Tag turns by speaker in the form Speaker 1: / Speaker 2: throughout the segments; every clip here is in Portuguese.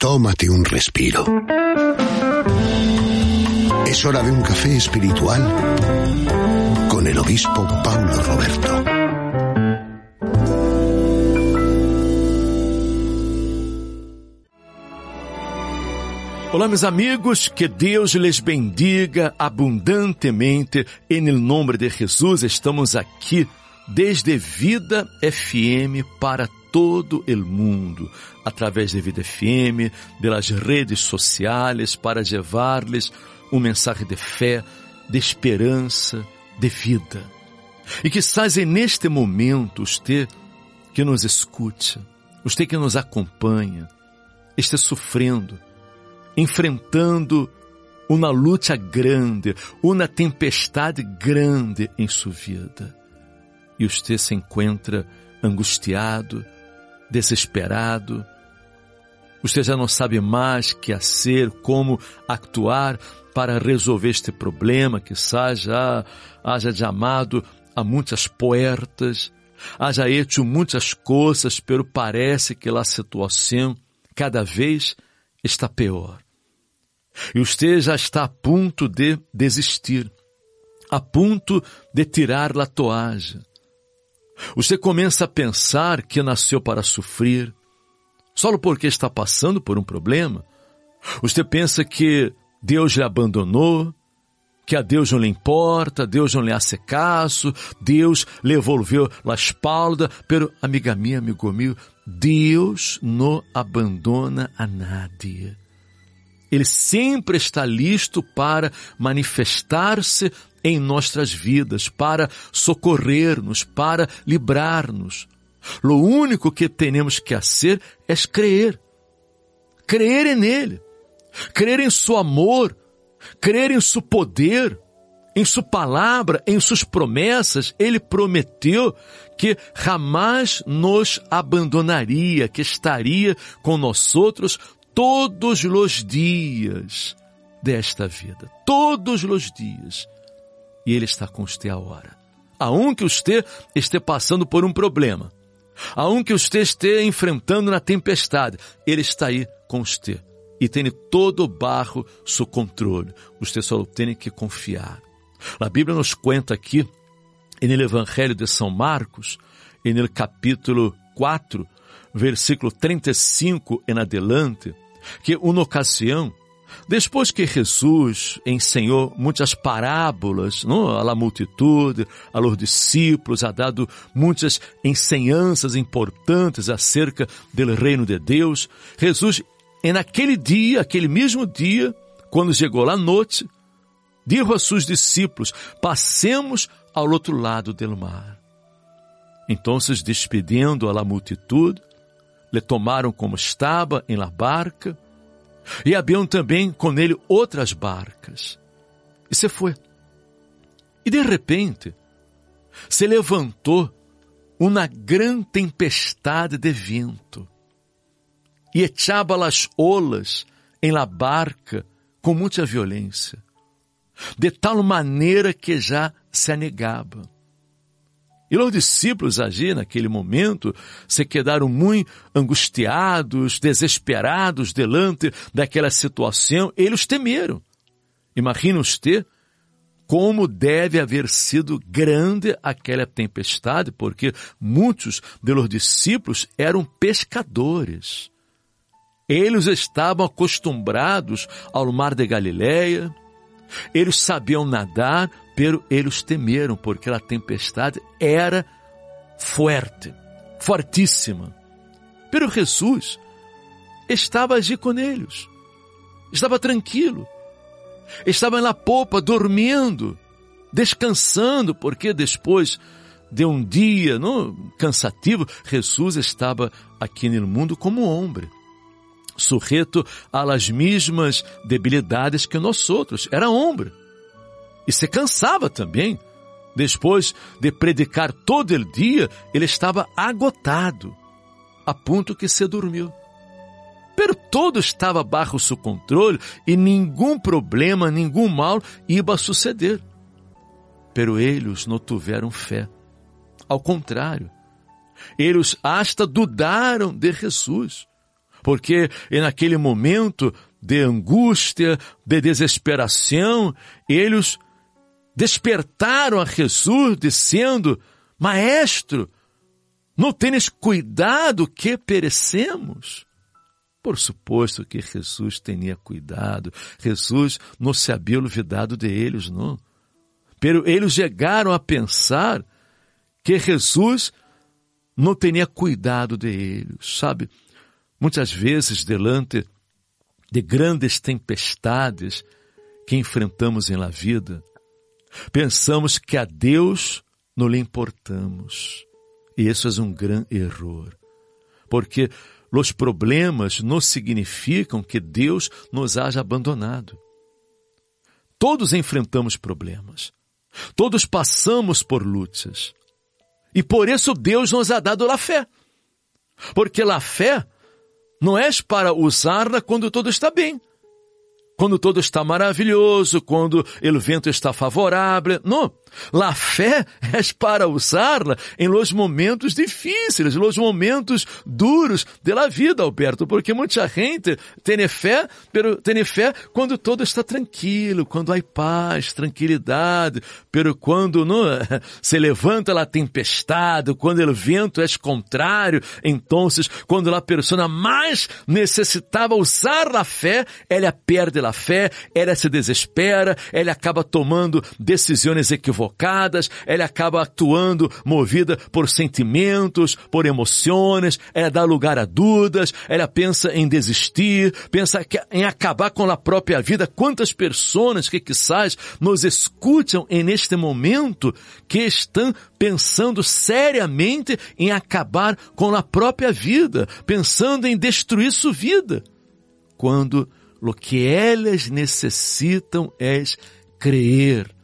Speaker 1: Tómate un respiro. Es hora de un café espiritual con el obispo Paulo Roberto.
Speaker 2: Olá, meus amigos, que Deus lhes bendiga abundantemente. Em nome de Jesus, estamos aqui desde Vida FM para todo o mundo, através de Vida FM, pelas redes sociais, para levar-lhes uma mensagem de fé, de esperança, de vida. E que saia neste momento, você que nos escute, você que nos acompanha, esteja sofrendo, enfrentando uma luta grande, uma tempestade grande em sua vida. E você se encontra angustiado, desesperado, você já não sabe mais que ser, como actuar para resolver este problema, que já haja chamado a muitas puertas, haja hecho muitas coisas, pero parece que a situação cada vez está pior. E você já está a ponto de desistir, a ponto de tirar a toalha. Você começa a pensar que nasceu para sofrer, só porque está passando por um problema. Você pensa que Deus lhe abandonou, que a Deus não lhe importa, Deus não lhe hace caso, Deus lhe devolveu a espalda, pero amiga minha, amigo meu, Deus não abandona a nadie. Ele sempre está listo para manifestar-se em nossas vidas, para socorrer-nos, para livrar-nos. O único que temos que fazer é crer. Crer nele. Crer em seu amor, crer em seu poder, em sua palavra, em suas promessas. Ele prometeu que jamais nos abandonaria, que estaria com nós outros todos os dias desta vida, todos os dias. E Ele está com você agora. Aonde você esteja passando por um problema, aonde você esteja enfrentando na tempestade, Ele está aí com você. E tem todo o barro sob controle. Você só tem que confiar. A Bíblia nos conta aqui, no Evangelho de São Marcos, no capítulo 4, versículo 35 em adelante, que uma ocasião, depois que Jesus ensinou muitas parábolas à multitude, a los discípulos, ha dado muitas ensinanças importantes acerca do reino de Deus, Jesus, naquele dia, aquele mesmo dia, quando chegou à noite, disse a seus discípulos: passemos ao outro lado do mar. Então, despedindo a multitude, lhe tomaram como estava em la barca, e haviam também com ele outras barcas. E se foi. E de repente, se levantou uma grande tempestade de vento, e echava as olas em la barca com muita violência, de tal maneira que já se anegava. E os discípulos ali naquele momento se quedaram muito angustiados, desesperados delante daquela situação. Eles temeram. Imagina você como deve haver sido grande aquela tempestade, porque muitos dos discípulos eram pescadores. Eles estavam acostumados ao mar de Galileia, eles sabiam nadar, pero eles temeram, porque a tempestade era forte, fortíssima. Pero Jesus estava ali com eles, estava tranquilo, estava na popa, dormindo, descansando, porque depois de um dia não, cansativo, Jesus estava aqui no mundo como homem sujeito a las mesmas debilidades que nós outros. Era homem. E se cansava também. Depois de predicar todo o dia, ele estava agotado, a ponto que se dormiu. Pero todo estava bajo seu controle e nenhum problema, nenhum mal iba a suceder. Pero eles não tiveram fé. Ao contrário, eles hasta dudaram de Jesus porque naquele momento de angústia, de desesperação, eles despertaram a Jesus dizendo, Maestro, não tens cuidado que perecemos? Por suposto que Jesus tinha cuidado. Jesus não se havia olvidado de eles, não. Pero eles chegaram a pensar que Jesus não tinha cuidado de eles, sabe? Muitas vezes, delante de grandes tempestades que enfrentamos em la vida, pensamos que a Deus não lhe importamos. E isso é um grande erro, porque os problemas não significam que Deus nos haja abandonado. Todos enfrentamos problemas. Todos passamos por lutas. E por isso Deus nos ha dado a fé. Porque a fé não é para usá-la quando tudo está bem quando todo está maravilhoso, quando o vento está favorável. Não. La fé é para usá-la em los momentos difíceis, los momentos duros de la vida, Alberto, porque muita gente tem fé, pero tem fé quando todo está tranquilo, quando há paz, tranquilidade, pero quando não, se levanta a tempestade, quando o vento é contrário, então, quando a pessoa mais necessitava usar a fé, ela perde a fé, ela se desespera, ela acaba tomando decisões equivocadas, ela acaba atuando movida por sentimentos, por emoções, ela dá lugar a dúvidas, ela pensa em desistir, pensa em acabar com a própria vida. Quantas pessoas que quizás nos escutam neste momento que estão pensando seriamente em acabar com a própria vida, pensando em destruir sua vida. Quando lo que elas necessitam é crer,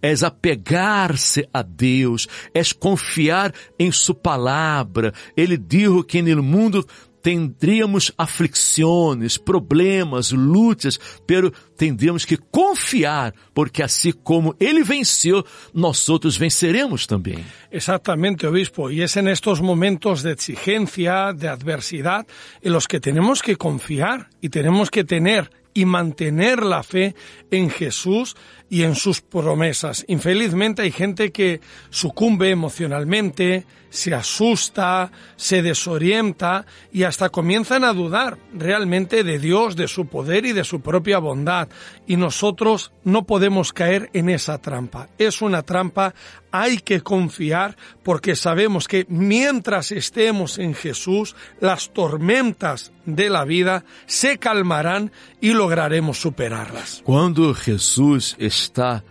Speaker 2: é apegar-se a Deus, é confiar em Sua palavra. Ele disse que no mundo tendríamos aflições, problemas, lutas, pero tendríamos que confiar, porque assim como ele venceu, nós outros venceremos também.
Speaker 3: Exatamente, obispo, e é nestes momentos de exigencia, de adversidade, em los que temos que confiar e temos que ter y mantener la fe en Jesús y en sus promesas. Infelizmente hay gente que sucumbe emocionalmente, se asusta, se desorienta y hasta comienzan a dudar realmente de Dios, de su poder y de su propia bondad. Y nosotros no podemos caer en esa trampa. Es una trampa, hay que confiar porque sabemos que mientras estemos en Jesús, las tormentas de la vida se calmarán y lograremos superarlas.
Speaker 2: Cuando Jesús está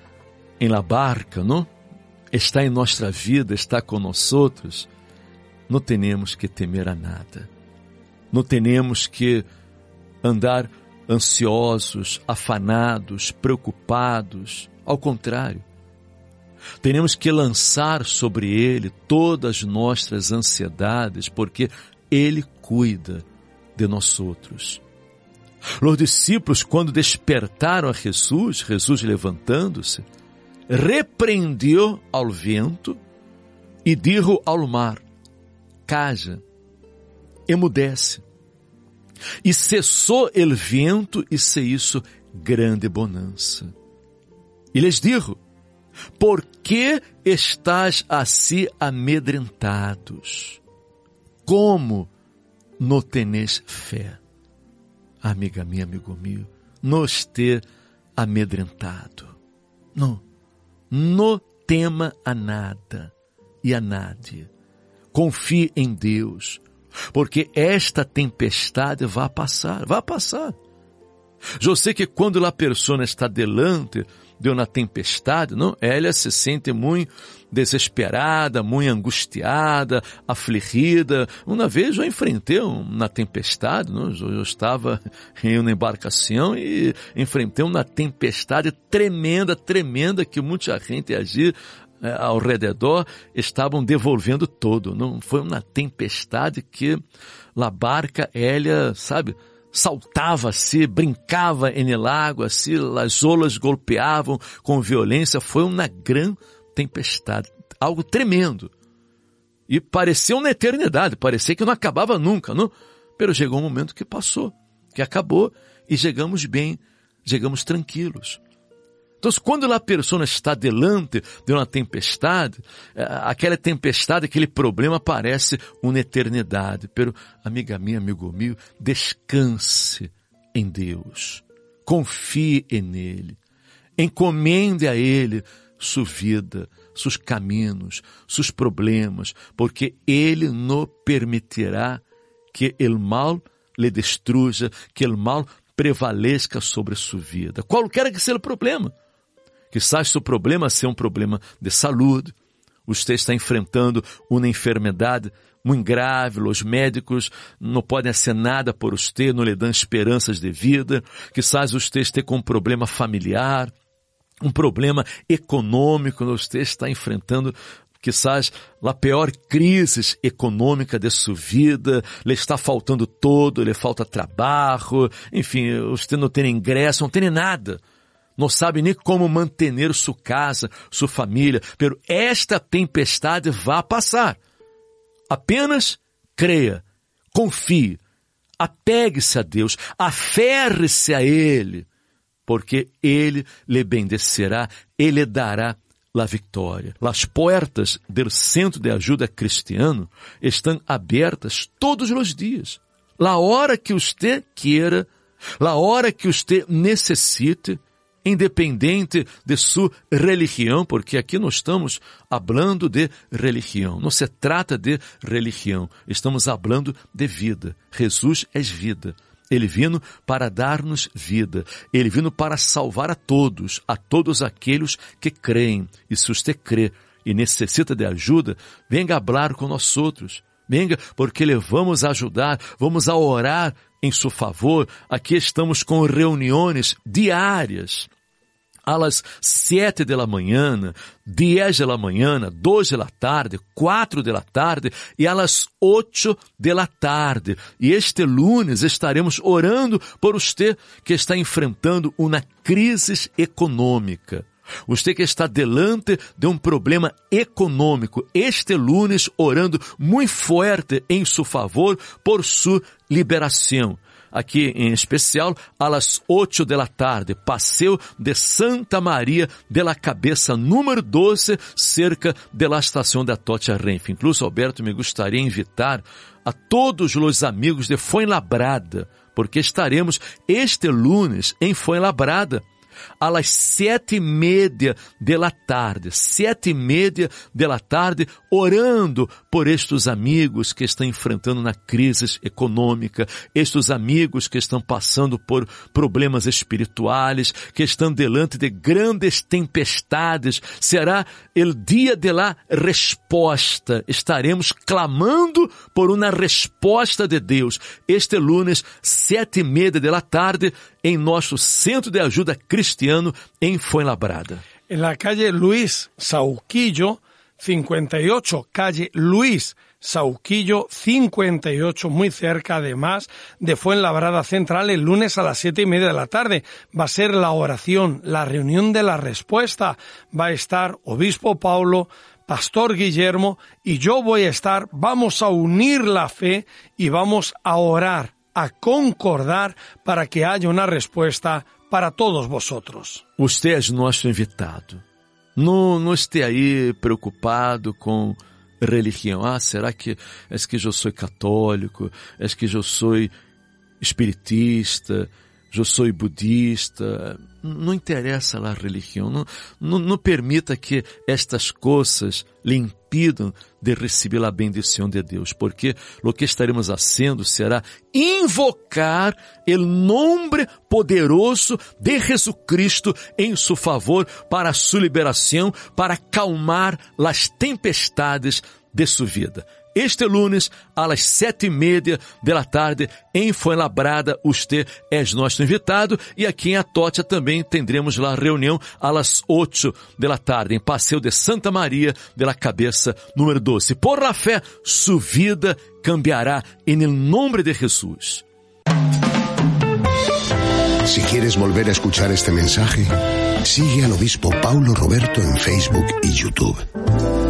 Speaker 2: em la barca, não? Está em nossa vida, está conosco, não temos que temer a nada. Não temos que andar ansiosos, afanados, preocupados. Ao contrário, temos que lançar sobre Ele todas as nossas ansiedades, porque Ele cuida de nós outros. Os discípulos, quando despertaram a Jesus, Jesus levantando-se, repreendeu ao vento e disse ao mar: Caja, emudece. E cessou o vento e se isso grande bonança. E lhes disse: Por que estás assim amedrentados? Como não tenes fé? amiga minha, amigo meu, nos ter amedrentado. Não, não tema a nada e a nada. Confie em Deus, porque esta tempestade vai passar, vai passar. Eu sei que quando a pessoa está delante deu na tempestade, não? Ela se sente muito desesperada, muito angustiada, afligida. Uma vez eu enfrentei uma tempestade, não? Eu estava em uma embarcação e enfrentei uma tempestade tremenda, tremenda, que muita gente agir é, ao redor estavam devolvendo todo. Não foi uma tempestade que a barca, ela, sabe, saltava-se, brincava em lago, assim, as olas golpeavam com violência. Foi uma grande tempestade, algo tremendo. E parecia uma eternidade, parecia que não acabava nunca, não? Pero chegou um momento que passou, que acabou e chegamos bem, chegamos tranquilos. Então, quando a pessoa está delante de uma tempestade, eh, aquela tempestade, aquele problema parece uma eternidade. Pero, amiga minha, amigo meu, descanse em Deus. Confie nele. Encomende a Ele sua vida, seus caminhos, seus problemas, porque Ele não permitirá que o mal lhe destruja, que o mal prevaleça sobre sua vida. Qualquer que seja o problema. Quizás seu problema seja um problema de saúde, você está enfrentando uma enfermidade muito grave, os médicos não podem fazer nada por você, não lhe dão esperanças de vida, quizás você esteja com um problema familiar, um problema econômico, você está enfrentando quizás a pior crise econômica de sua vida, lhe está faltando todo, lhe falta trabalho, enfim, você não tem ingresso, não tem nada não sabe nem como manter sua casa, sua família, pero esta tempestade vai passar. Apenas creia, confie, apegue-se a Deus, aferre-se a Ele, porque Ele lhe bendecerá, Ele dará a vitória. As portas do Centro de Ajuda Cristiano estão abertas todos os dias. La hora que você queira, la hora que você necessite, independente de sua religião, porque aqui nós estamos falando de religião. Não se trata de religião, estamos falando de vida. Jesus é vida. Ele vindo para dar-nos vida. Ele vindo para salvar a todos, a todos aqueles que creem. E se você crê e necessita de ajuda, venga falar com nós outros. Venga, porque lhe vamos ajudar, vamos a orar em seu favor. Aqui estamos com reuniões diárias às sete da manhã, dez da manhã, dois da tarde, quatro da tarde e às oito da tarde. E este lunes estaremos orando por você que está enfrentando uma crise econômica. Você que está delante de um problema econômico, este lunes orando muito forte em seu favor por sua liberação. Aqui em especial, às oito da tarde, passeio de Santa Maria de la Cabeça, número 12, cerca da estação da Totia Renf. Incluso, Alberto, me gostaria de invitar a todos os amigos de Fuenlabrada, porque estaremos este lunes em Fuenlabrada às sete e meia da tarde, sete e meia da tarde, orando por estes amigos que estão enfrentando na crise econômica, estes amigos que estão passando por problemas espirituais, que estão delante de grandes tempestades. Será o dia de la resposta. Estaremos clamando por uma resposta de Deus. Este lunes, sete e meia da tarde, em nosso centro de ajuda cristiano em Fuenlabrada.
Speaker 3: En la calle Luis Sauquillo, 58, calle Luis Sauquillo 58, muy cerca además de Fuenlabrada Central, el lunes a las siete y media de la tarde. Va a ser la oración, la reunión de la respuesta. Va a estar Obispo Paulo, Pastor Guillermo y yo voy a estar. Vamos a unir la fe y vamos a orar a concordar para que haya una respuesta para todos vosotros.
Speaker 2: Usted é nosso invitado. Não, não esteja aí preocupado com religião. Ah, será que é que eu sou católico? É que eu sou espiritista? Eu sou budista? Não interessa a religião. Não, não, não permita que estas coisas lhe impidam de receber a bendição de Deus, porque o que estaremos fazendo será invocar o nome poderoso de Jesucristo em seu favor para sua liberação, para acalmar as tempestades de sua vida. Este lunes, às sete e meia da tarde, em Fuenlabrada, você é nosso invitado e aqui em Atótia também teremos lá reunião às oito da tarde, em Passeio de Santa Maria de la Cabeça, número 12. Por la fé, sua vida cambiará em nome de Jesus.
Speaker 1: Si quieres volver a escuchar este mensaje, sigue al obispo Paulo Roberto en Facebook y YouTube.